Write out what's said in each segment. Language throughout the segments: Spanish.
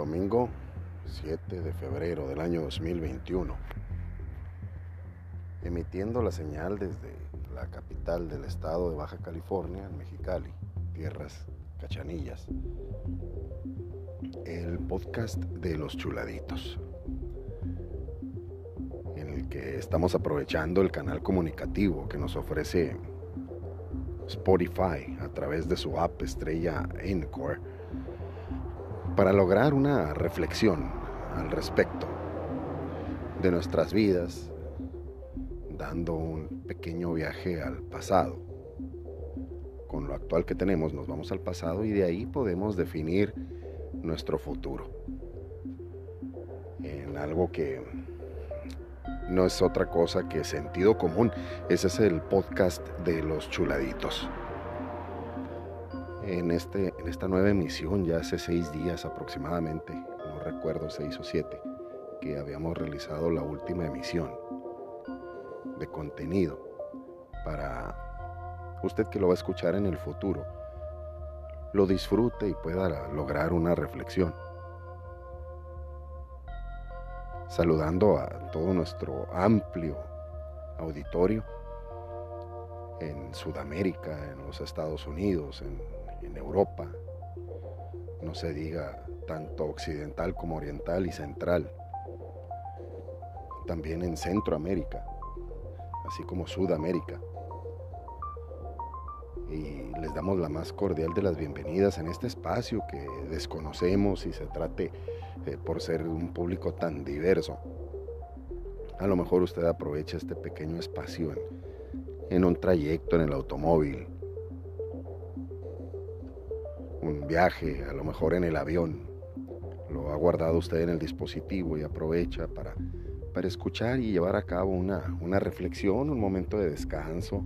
domingo 7 de febrero del año 2021, emitiendo la señal desde la capital del estado de Baja California, en Mexicali, tierras cachanillas, el podcast de los chuladitos, en el que estamos aprovechando el canal comunicativo que nos ofrece Spotify a través de su app estrella Encore para lograr una reflexión al respecto de nuestras vidas, dando un pequeño viaje al pasado. Con lo actual que tenemos nos vamos al pasado y de ahí podemos definir nuestro futuro. En algo que no es otra cosa que sentido común. Ese es el podcast de los chuladitos. En, este, en esta nueva emisión, ya hace seis días aproximadamente, no recuerdo, seis o siete, que habíamos realizado la última emisión de contenido para usted que lo va a escuchar en el futuro, lo disfrute y pueda lograr una reflexión. Saludando a todo nuestro amplio auditorio en Sudamérica, en los Estados Unidos, en, Europa, no se diga tanto occidental como oriental y central, también en Centroamérica, así como Sudamérica. Y les damos la más cordial de las bienvenidas en este espacio que desconocemos y se trate eh, por ser un público tan diverso. A lo mejor usted aprovecha este pequeño espacio en, un trayecto en el automóvil, un viaje, a lo mejor en el avión. Lo ha guardado usted en el dispositivo y aprovecha para, para escuchar y llevar a cabo una, una reflexión, un momento de descanso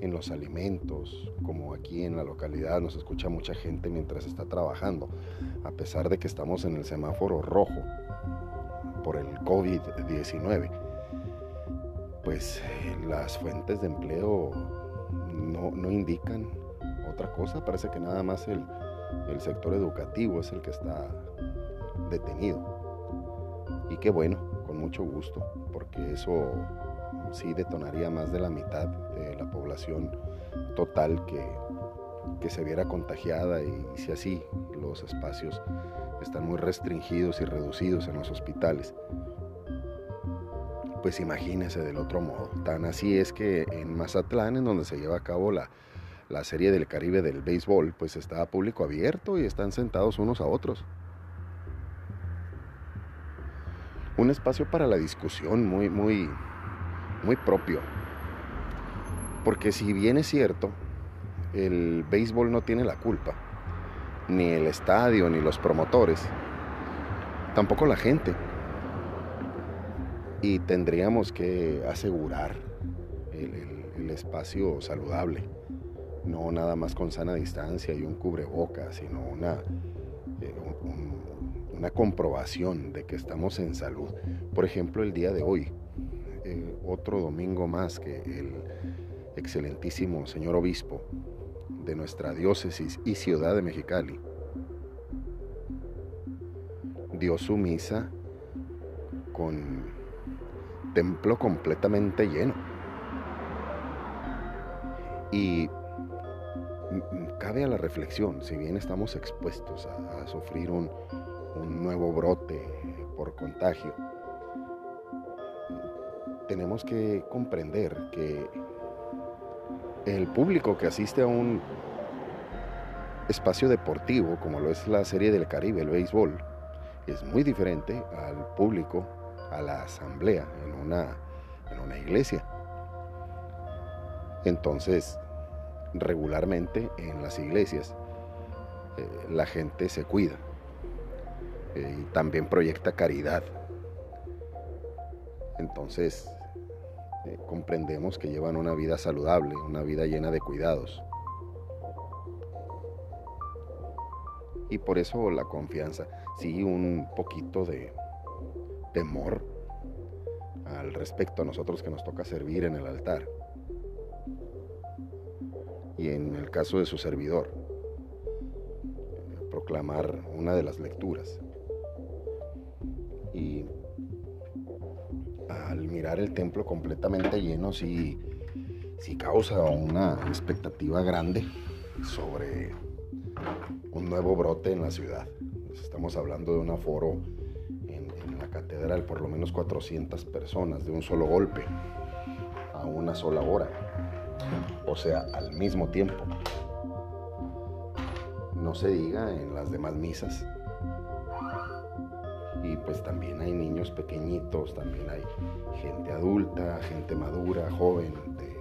en los alimentos, como aquí en la localidad nos escucha mucha gente mientras está trabajando, a pesar de que estamos en el semáforo rojo por el COVID-19. Pues las fuentes de empleo no, indican otra cosa, parece que nada más el, el sector educativo es el que está detenido. Y qué bueno, con mucho gusto, porque eso sí detonaría más de la mitad de la población total que, que se viera contagiada y, si así los espacios están muy restringidos y reducidos en los hospitales. Pues imagínese del otro modo. Tan así es que en Mazatlán, en donde se lleva a cabo la, la serie del Caribe del béisbol, pues está a público abierto y están sentados unos a otros. Un espacio para la discusión muy, muy, muy propio. Porque si bien es cierto, el béisbol no tiene la culpa, ni el estadio, ni los promotores, tampoco la gente. Y tendríamos que asegurar el, espacio saludable, no nada más con sana distancia y un cubreboca, sino una, eh, una comprobación de que estamos en salud. Por ejemplo, el día de hoy, eh, otro domingo más que el excelentísimo señor obispo de nuestra diócesis y ciudad de Mexicali dio su misa con templo completamente lleno. Y cabe a la reflexión, si bien estamos expuestos a, sufrir un nuevo brote por contagio, tenemos que comprender que el público que asiste a un espacio deportivo como lo es la Serie del Caribe, el béisbol, es muy diferente al público, a la asamblea en una, en una iglesia. Entonces, regularmente en las iglesias eh, la gente se cuida eh, y también proyecta caridad. Entonces, eh, comprendemos que llevan una vida saludable, una vida llena de cuidados. Y por eso la confianza, sí, un poquito de temor al respecto a nosotros que nos toca servir en el altar. Y en el caso de su servidor, proclamar una de las lecturas Y al mirar el templo completamente lleno, sí, sí causa una expectativa grande sobre un nuevo brote en la ciudad. Estamos hablando de un aforo en, en la catedral, por lo menos 400 personas de un solo golpe, a una sola hora, o sea, al mismo tiempo. No se diga en las demás misas. Y pues también hay niños pequeñitos, también hay gente adulta, gente madura, joven, de,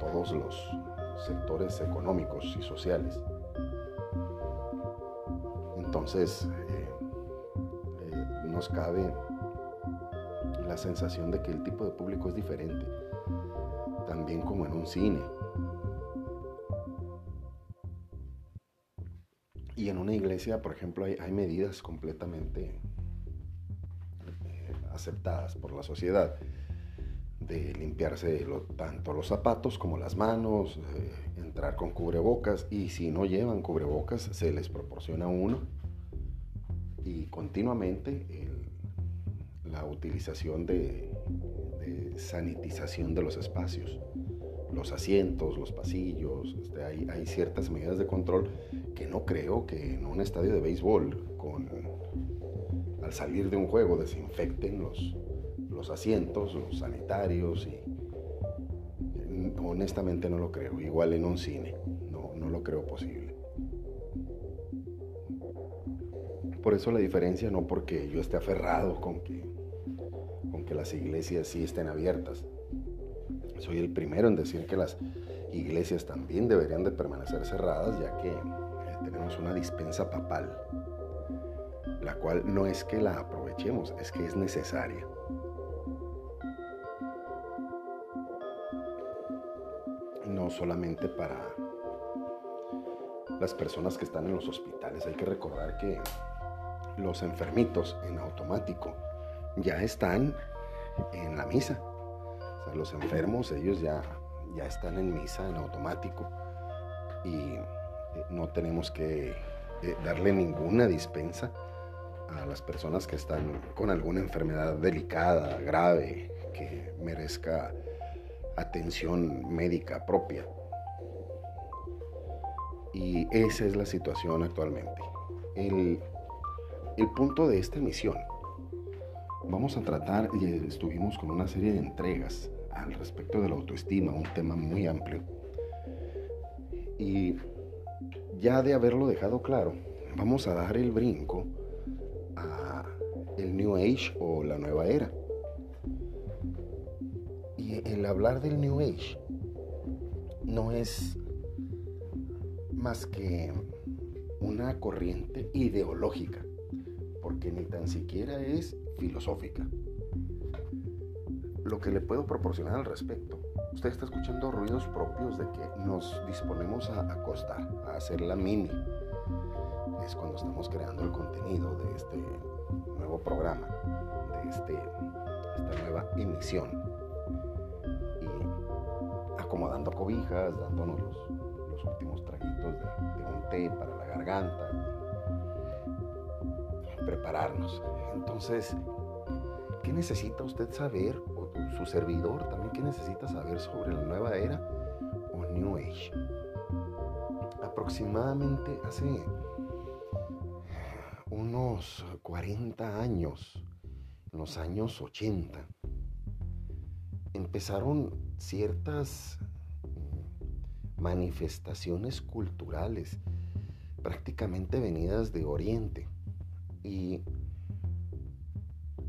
todos los sectores económicos y sociales. Entonces, eh, eh, nos cabe la sensación de que el tipo de público es diferente, también como en un cine. Y en una iglesia, por ejemplo, hay, medidas completamente eh, aceptadas por la sociedad de limpiarse tanto los zapatos como las manos, eh, entrar con cubrebocas y si no llevan cubrebocas se les proporciona uno y continuamente la utilización de, sanitización de los espacios, los asientos, los pasillos, este, hay, ciertas medidas de control que no creo que en un estadio de béisbol con, al salir de un juego desinfecten los, los asientos, los sanitarios y honestamente no lo creo. Igual en un cine, no, no lo creo posible. Por eso la diferencia no porque yo esté aferrado con que, que las iglesias sí estén abiertas. Soy el primero en decir que las iglesias también deberían de permanecer cerradas ya que tenemos una dispensa papal, la cual no es que la aprovechemos, es que es necesaria. no solamente para las personas que están en los hospitales. Hay que recordar que los enfermitos en automático ya están en la misa. Los enfermos, ellos ya, ya están en misa en automático y eh, no tenemos que eh, darle ninguna dispensa a las personas que están con alguna enfermedad delicada, grave, que merezca atención médica propia. Y esa es la situación actualmente. El, el punto de esta emisión, vamos a tratar, y estuvimos con una serie de entregas al respecto de la autoestima, un tema muy amplio. Y ya de haberlo dejado claro, vamos a dar el brinco a el New Age o la nueva era el hablar del New Age no es más que una corriente ideológica, porque ni tan siquiera es filosófica. Lo que le puedo proporcionar al respecto, usted está escuchando ruidos propios de que nos disponemos a acostar, a hacer la mini. Es cuando estamos creando el contenido de este nuevo programa, de este, esta nueva emisión acomodando cobijas, dándonos los, últimos traguitos de, un té para la garganta, prepararnos. Entonces, ¿qué necesita usted saber, o su servidor también, qué necesita saber sobre la nueva era o New Age? Aproximadamente hace unos 40 años, en los años 80, empezaron ciertas manifestaciones culturales prácticamente venidas de Oriente. Y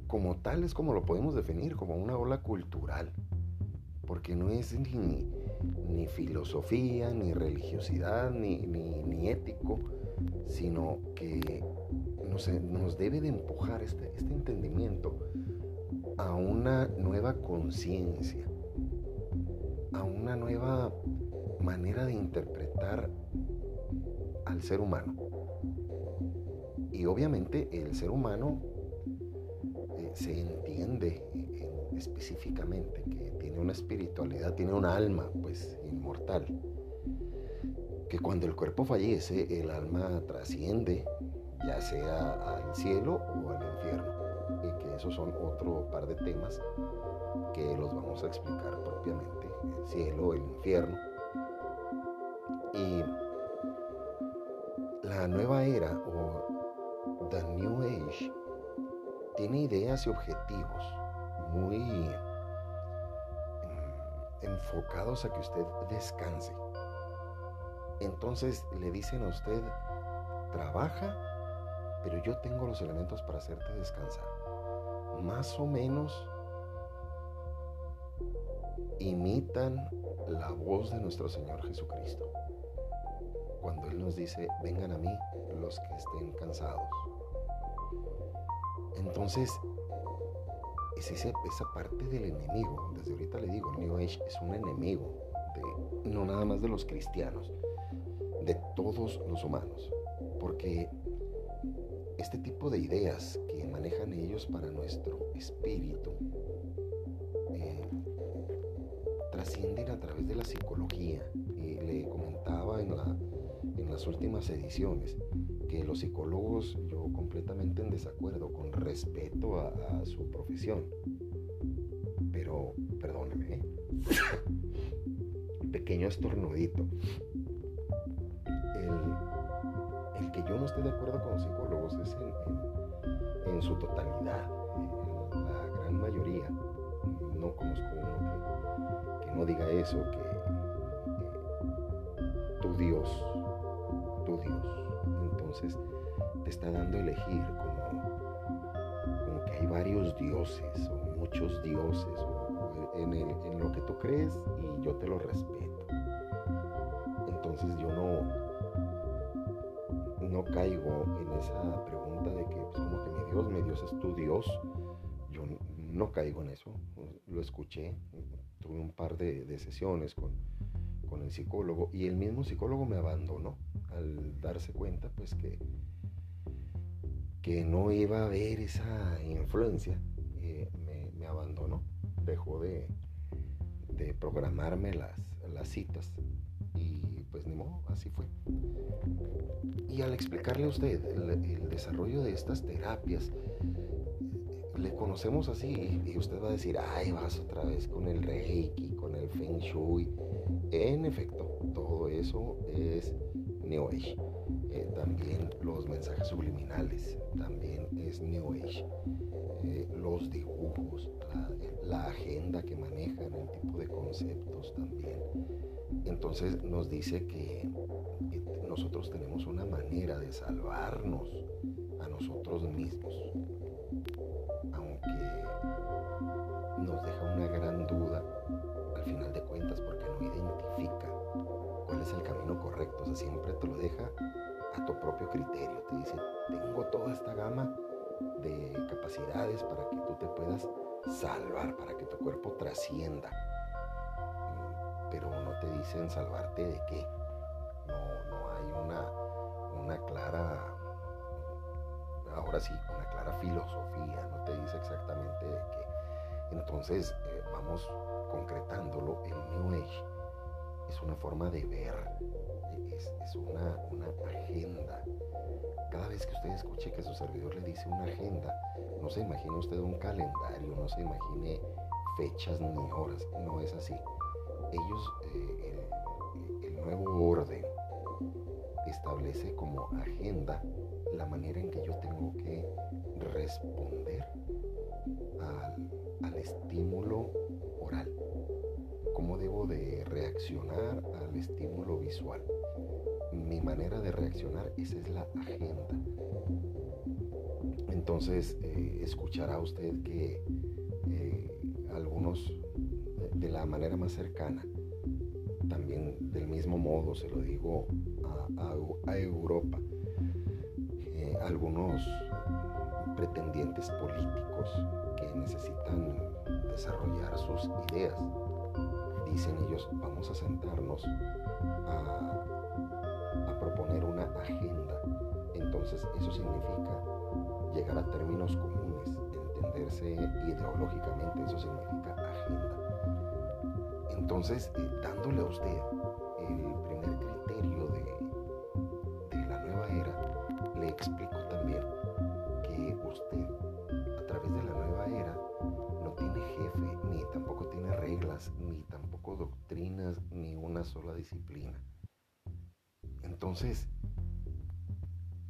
como tal es como lo podemos definir, como una ola cultural, porque no es ni, ni filosofía, ni religiosidad, ni, ni, ético, sino que nos, nos, debe de empujar este, este entendimiento a una nueva conciencia, a una nueva manera de interpretar al ser humano. Y obviamente el ser humano eh, se entiende específicamente que tiene una espiritualidad, tiene un alma pues inmortal. Que cuando el cuerpo fallece, el alma trasciende, ya sea al cielo o al infierno. Y que esos son otro par de temas que los vamos a explicar propiamente. El cielo, el infierno. Y la nueva era o The New Age tiene ideas y objetivos muy mm, enfocados a que usted descanse. Entonces le dicen a usted, trabaja, pero yo tengo los elementos para hacerte descansar. Más o menos imitan la voz de nuestro Señor Jesucristo. Cuando Él nos dice, vengan a mí los que estén cansados. Entonces, es esa, parte del enemigo. Desde ahorita le digo, el New Age es un enemigo, de, no nada más de los cristianos, de todos los humanos. Porque este tipo de ideas que manejan ellos para nuestro espíritu eh, trascienden a través de la psicología. Y le comentaba en las últimas ediciones que los psicólogos, yo completamente en desacuerdo, con respeto a, su profesión. Pero, perdóneme, ¿eh? pequeño estornudito. El, que yo no esté de acuerdo con los psicólogos es en, su totalidad, en la gran mayoría. No conozco uno que, no diga eso, que tu Dios, tu Dios entonces te está dando a elegir como, que hay varios dioses o muchos dioses en, en lo que tú crees y yo te lo respeto. Entonces yo no, no caigo en esa pregunta de que pues, como que mi Dios, mi Dios es tu Dios. Yo no caigo en eso. Lo escuché. Tuve un par de, de sesiones con, con el psicólogo y el mismo psicólogo me abandonó al darse cuenta pues que, que no iba a haber esa influencia, eh, me, abandonó, dejó de, de programarme las, las citas y pues ni modo, así fue. Y al explicarle a usted el, desarrollo de estas terapias, le conocemos así y usted va a decir, ay, vas otra vez con el reiki, con el feng shui. En efecto, todo eso es New Age. Eh, también los mensajes subliminales, también es New Age. Eh, los dibujos, la, agenda que manejan, el tipo de conceptos también. Entonces nos dice que nosotros tenemos una manera de salvarnos a nosotros mismos. Correcto. O sea, siempre te lo deja a tu propio criterio. Te dice, tengo toda esta gama de capacidades para que tú te puedas salvar, para que tu cuerpo trascienda. Pero no te dicen salvarte de qué. No, hay una, una clara, ahora sí, una clara filosofía. No te dice exactamente de qué. Entonces, eh, vamos concretándolo en New Age es una forma de ver, es, una, agenda. Cada vez que usted escuche que su servidor le dice una agenda, no se imagine usted un calendario, no se imagine fechas ni horas, no es así. Ellos, eh, el, nuevo orden establece como agenda la manera en que yo tengo que responder al estímulo oral reaccionar al estímulo visual. Mi manera de reaccionar, esa es la agenda. Entonces, eh, escuchará usted que eh, algunos, de la manera más cercana, también del mismo modo, se lo digo a, Europa, eh, algunos pretendientes políticos que necesitan desarrollar sus ideas dicen ellos, vamos a sentarnos a, proponer una agenda. Entonces eso significa llegar a términos comunes, entenderse ideológicamente, eso significa agenda. Entonces, eh, dándole a usted el primer criterio de, de la nueva era, le explico ni una sola disciplina. Entonces,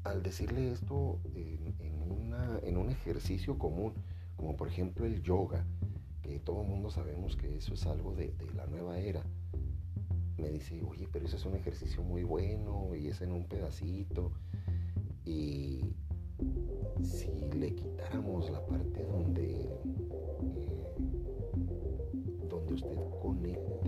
al decirle esto en, un ejercicio común, como por ejemplo el yoga, que todo el mundo sabemos que eso es algo de, la nueva era, me dice, oye, pero eso es un ejercicio muy bueno y es en un pedacito. Y si le quitáramos la parte donde, eh, donde usted conecta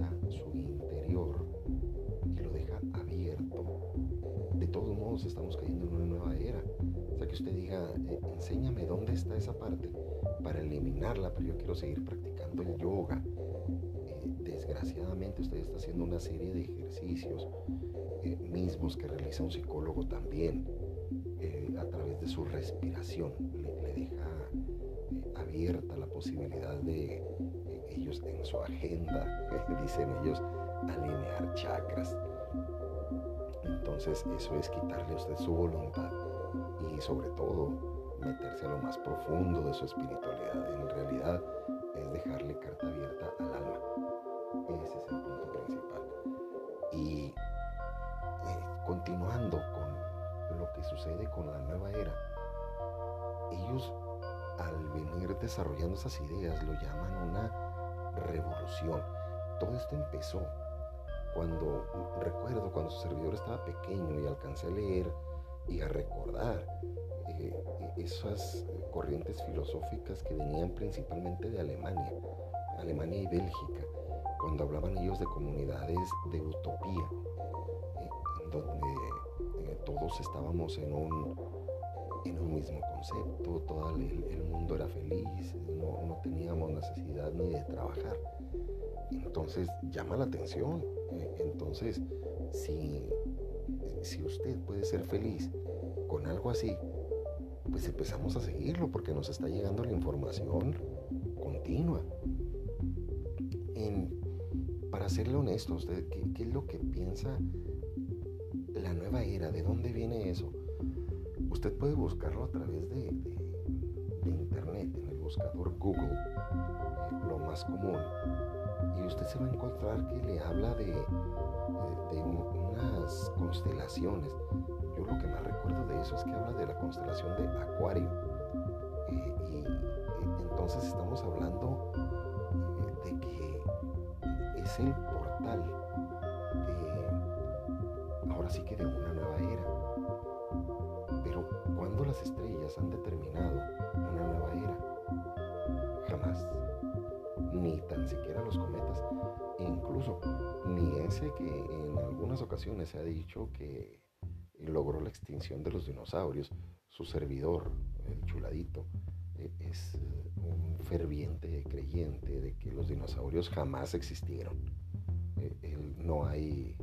estamos cayendo en una nueva era. O sea, que usted diga, eh, enséñame dónde está esa parte para eliminarla, pero yo quiero seguir practicando el yoga. Eh, desgraciadamente usted está haciendo una serie de ejercicios mismos que realiza un psicólogo también a través de su respiración. Le, deja eh, abierta la posibilidad de eh, ellos en su agenda, dicen ellos, alinear chakras. Entonces eso es quitarle a usted su voluntad y sobre todo meterse a lo más profundo de su espiritualidad. En realidad es dejarle carta abierta al alma. Ese es el punto principal. Y eh, continuando con lo que sucede con la nueva era. Ellos al venir desarrollando esas ideas lo llaman una revolución. Todo esto empezó cuando, recuerdo cuando su servidor estaba pequeño y alcancé a leer y a recordar eh, esas corrientes filosóficas que venían principalmente de Alemania, Alemania y Bélgica, cuando hablaban ellos de comunidades de utopía, eh, donde todos estábamos en un, en un mismo concepto, todo el, mundo era feliz, no, teníamos necesidad ni de trabajar. Entonces llama la atención. Eh, entonces, si, si usted puede ser feliz con algo así, pues empezamos a seguirlo porque nos está llegando la información continua. para serle honesto, ¿usted qué, es lo que piensa la nueva era, ¿de dónde viene eso? Usted puede buscarlo a través de, internet, en el buscador Google, eh, lo más común, y usted se va a encontrar que le habla de, de, unas constelaciones. Yo lo que más recuerdo de eso es que habla de la constelación de Acuario. Eh, y eh, entonces estamos hablando de que es el ocasiones se ha dicho que logró la extinción de los dinosaurios, su servidor, el chuladito, e, es un ferviente creyente de que los dinosaurios jamás existieron. E, no hay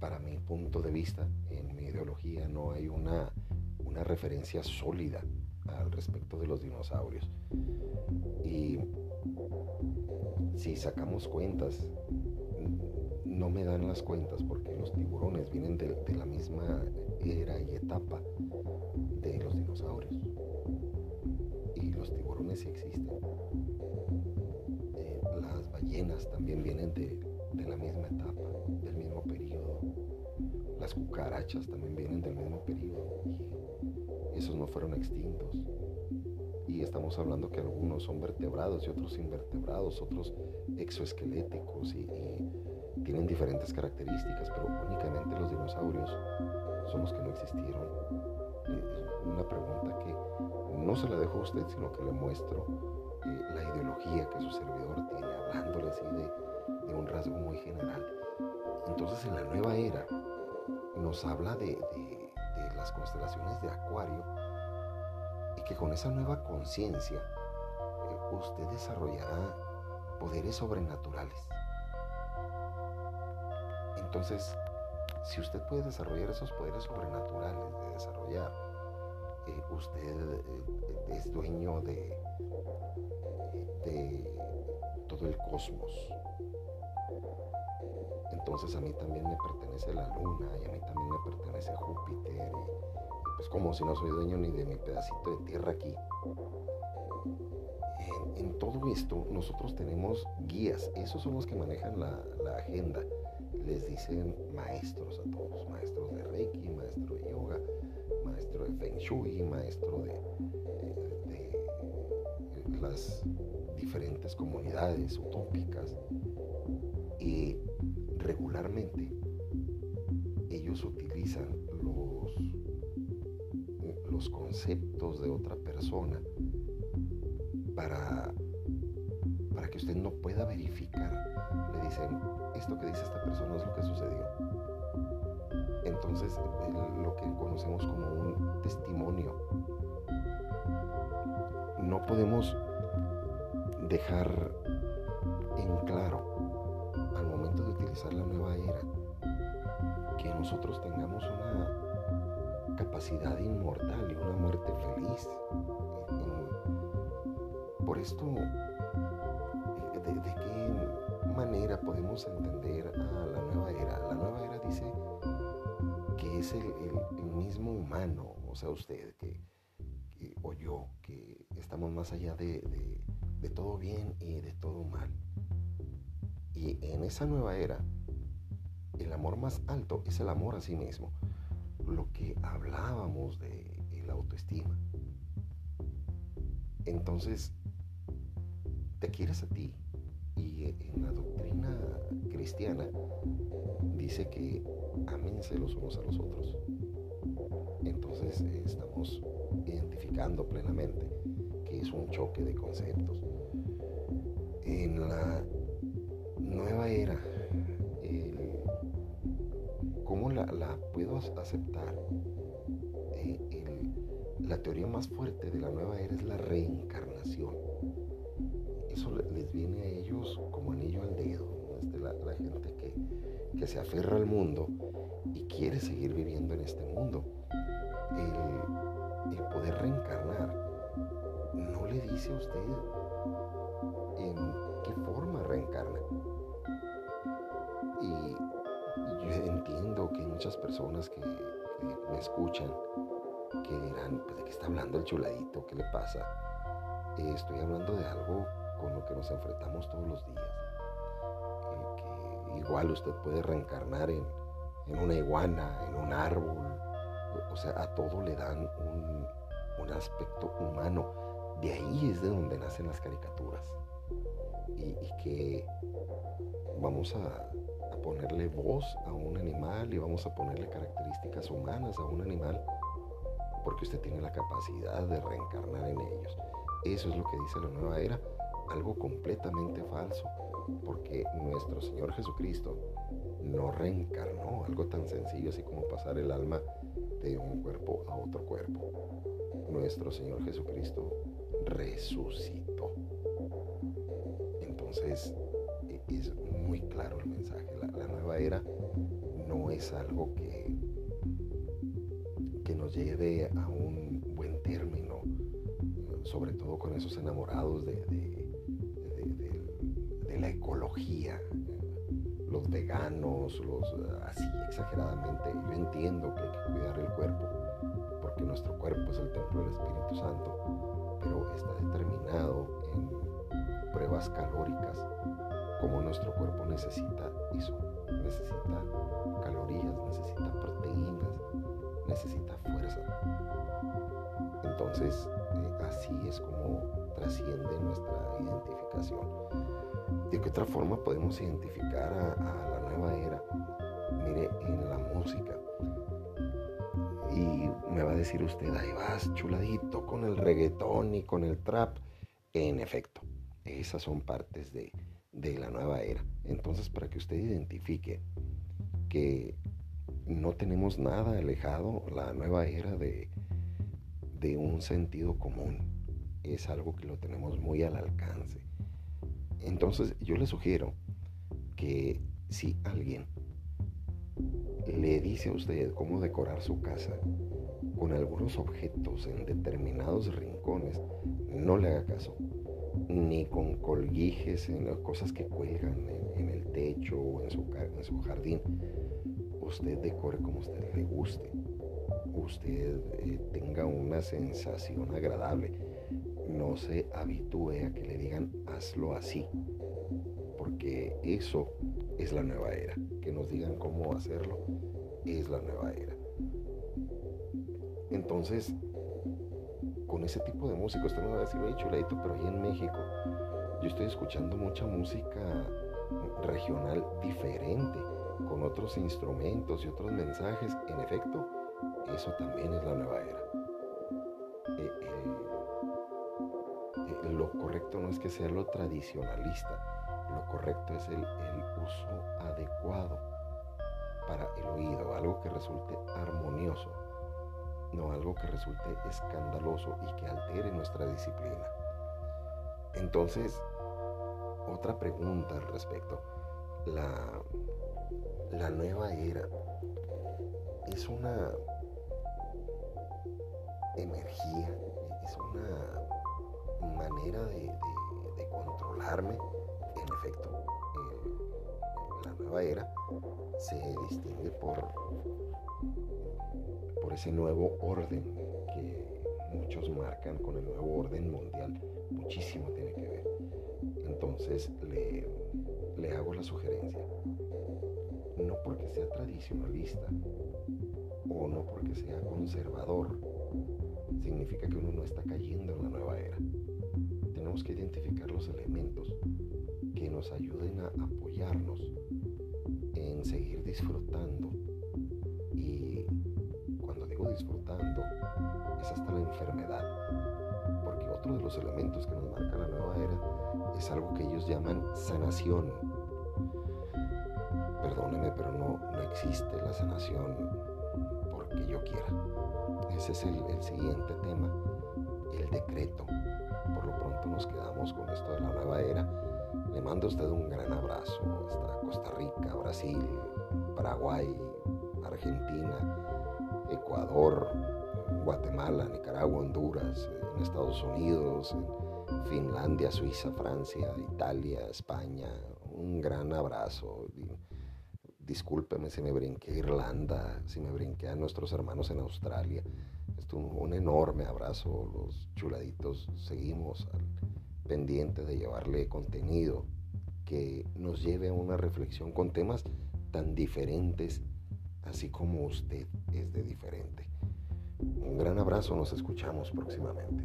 para mi punto de vista, en mi ideología, no hay una, una referencia sólida al respecto de los dinosaurios. Y si sacamos cuentas, no me dan las cuentas porque los tiburones vienen de, la misma era y etapa de los dinosaurios. Y los tiburones sí existen. Eh, las ballenas también vienen de, la misma etapa, del mismo periodo. Las cucarachas también vienen del mismo periodo y esos no fueron extintos. Y estamos hablando que algunos son vertebrados y otros invertebrados, otros exoesqueléticos y, tienen diferentes características, pero únicamente los dinosaurios son los que no existieron. Es una pregunta que no se la dejo a usted, sino que le muestro eh, la ideología que su servidor tiene, hablándole así de de un rasgo muy general. Entonces en la nueva era nos habla de, las constelaciones de Acuario y que con esa nueva conciencia eh, usted desarrollará poderes sobrenaturales. Entonces, si usted puede desarrollar esos poderes sobrenaturales de desarrollar, eh, usted eh, es dueño de, de todo el cosmos, entonces a mí también me pertenece la luna y a mí también me pertenece Júpiter. Y, pues como si no soy dueño ni de mi pedacito de tierra aquí. en, todo esto nosotros tenemos guías, esos son los que manejan la, agenda. Les dicen maestros a todos, maestros de Reiki, maestro de yoga, maestro de Feng Shui, maestro de, de las diferentes comunidades utópicas. Y regularmente ellos utilizan los, los conceptos de otra persona para, para que usted no pueda verificar. Dicen, esto que dice esta persona es lo que sucedió. Entonces, lo que conocemos como un testimonio. No podemos dejar en claro al momento de utilizar la nueva era que nosotros tengamos una capacidad inmortal y una muerte feliz. Por esto, ¿de, qué manera podemos entender a la nueva era? La nueva era dice que es el, mismo humano, o sea, usted que, o yo, que estamos más allá de de todo bien y de todo mal. Y en esa nueva era, el amor más alto es el amor a sí mismo. Lo que hablábamos de la autoestima. Entonces, te quieres a ti. Dice que amense los unos a los otros. Entonces estamos identificando plenamente que es un choque de conceptos en la nueva era, ¿cómo la, puedo aceptar? Eh, la teoría más fuerte de la nueva era es la reencarnación. Eso les viene a ellos como anillo al dedo, la, gente que, que, se aferra al mundo y quiere seguir viviendo en este mundo. El, el poder reencarnar no le dice a usted en qué forma reencarna. Y yo entiendo que hay muchas personas que, me escuchan que dirán, pues de qué está hablando el chuladito, qué le pasa. Eh, estoy hablando de algo con lo que nos enfrentamos todos los días. Igual usted puede reencarnar en, una iguana, en un árbol. O sea, a todo le dan un, un aspecto humano. De ahí es de donde nacen las caricaturas y, que vamos a, ponerle voz a un animal y vamos a ponerle características humanas a un animal porque usted tiene la capacidad de reencarnar en ellos. Eso es lo que dice la nueva era, algo completamente falso, porque nuestro Señor Jesucristo no reencarnó, algo tan sencillo así como pasar el alma de un cuerpo a otro cuerpo. Nuestro Señor Jesucristo resucitó. Entonces e, es muy claro el mensaje. La, nueva era no es algo que, que nos lleve a un buen término, sobre todo con esos enamorados de, de, ecología, los veganos, los así exageradamente. Yo entiendo que hay que cuidar el cuerpo, porque nuestro cuerpo es el templo del Espíritu Santo, pero está determinado en pruebas calóricas, como nuestro cuerpo necesita eso, necesita calorías, necesita proteínas, necesita fuerza. Entonces, eh, así es como trasciende nuestra identificación. ¿De qué otra forma podemos identificar a, la nueva era? Mire, en la música. Y me va a decir usted, ahí vas chuladito con el reggaetón y con el trap. En efecto, esas son partes de, la nueva era. Entonces, para que usted identifique que no tenemos nada alejado la nueva era de, de un sentido común. Es algo que lo tenemos muy al alcance. Entonces, yo le sugiero que si alguien le dice a usted cómo decorar su casa con algunos objetos en determinados rincones, no le haga caso ni con colguijes, en las cosas que cuelgan en, el techo o en su, jardín. Usted decore como usted le guste. Usted eh, tenga una sensación agradable. No se habitúe a que le digan hazlo así, porque eso es la nueva era. Que nos digan cómo hacerlo es la nueva era. Entonces, con ese tipo de música, usted no va a decir, oye, chuladito, pero ahí en México, yo estoy escuchando mucha música regional diferente, con otros instrumentos y otros mensajes. En efecto, eso también es la nueva era. Eh, eh, lo correcto no es que sea lo tradicionalista, lo correcto es el, uso adecuado para el oído, algo que resulte armonioso, no algo que resulte escandaloso y que altere nuestra disciplina. Entonces, otra pregunta al respecto. La, la nueva era es una energía, es una manera de, controlarme. En efecto, la nueva era se distingue por, por ese nuevo orden que muchos marcan con el nuevo orden mundial. Muchísimo tiene que ver. Entonces le, le hago la sugerencia. No porque sea tradicionalista o no porque sea conservador, significa que uno no está cayendo en la nueva era. Tenemos que identificar los elementos que nos ayuden a apoyarnos en seguir disfrutando. Y cuando digo disfrutando, es hasta la enfermedad. Porque otro de los elementos que nos marca la nueva era es algo que ellos llaman sanación. Perdóneme, pero no, no existe la sanación porque yo quiera. Ese es el, el siguiente tema, el decreto. Pronto nos quedamos con esto de la nueva era le mando a usted un gran abrazo hasta Costa Rica, Brasil, Paraguay, Argentina, Ecuador, Guatemala, Nicaragua, Honduras, Estados Unidos, Finlandia, Suiza, Francia, Italia, España. Un gran abrazo. Discúlpeme si me brinqué a Irlanda, si me brinqué a nuestros hermanos en Australia. Esto un, un enorme abrazo, los chuladitos. Seguimos al pendiente de llevarle contenido que nos lleve a una reflexión con temas tan diferentes, así como usted es de diferente. Un gran abrazo, nos escuchamos próximamente.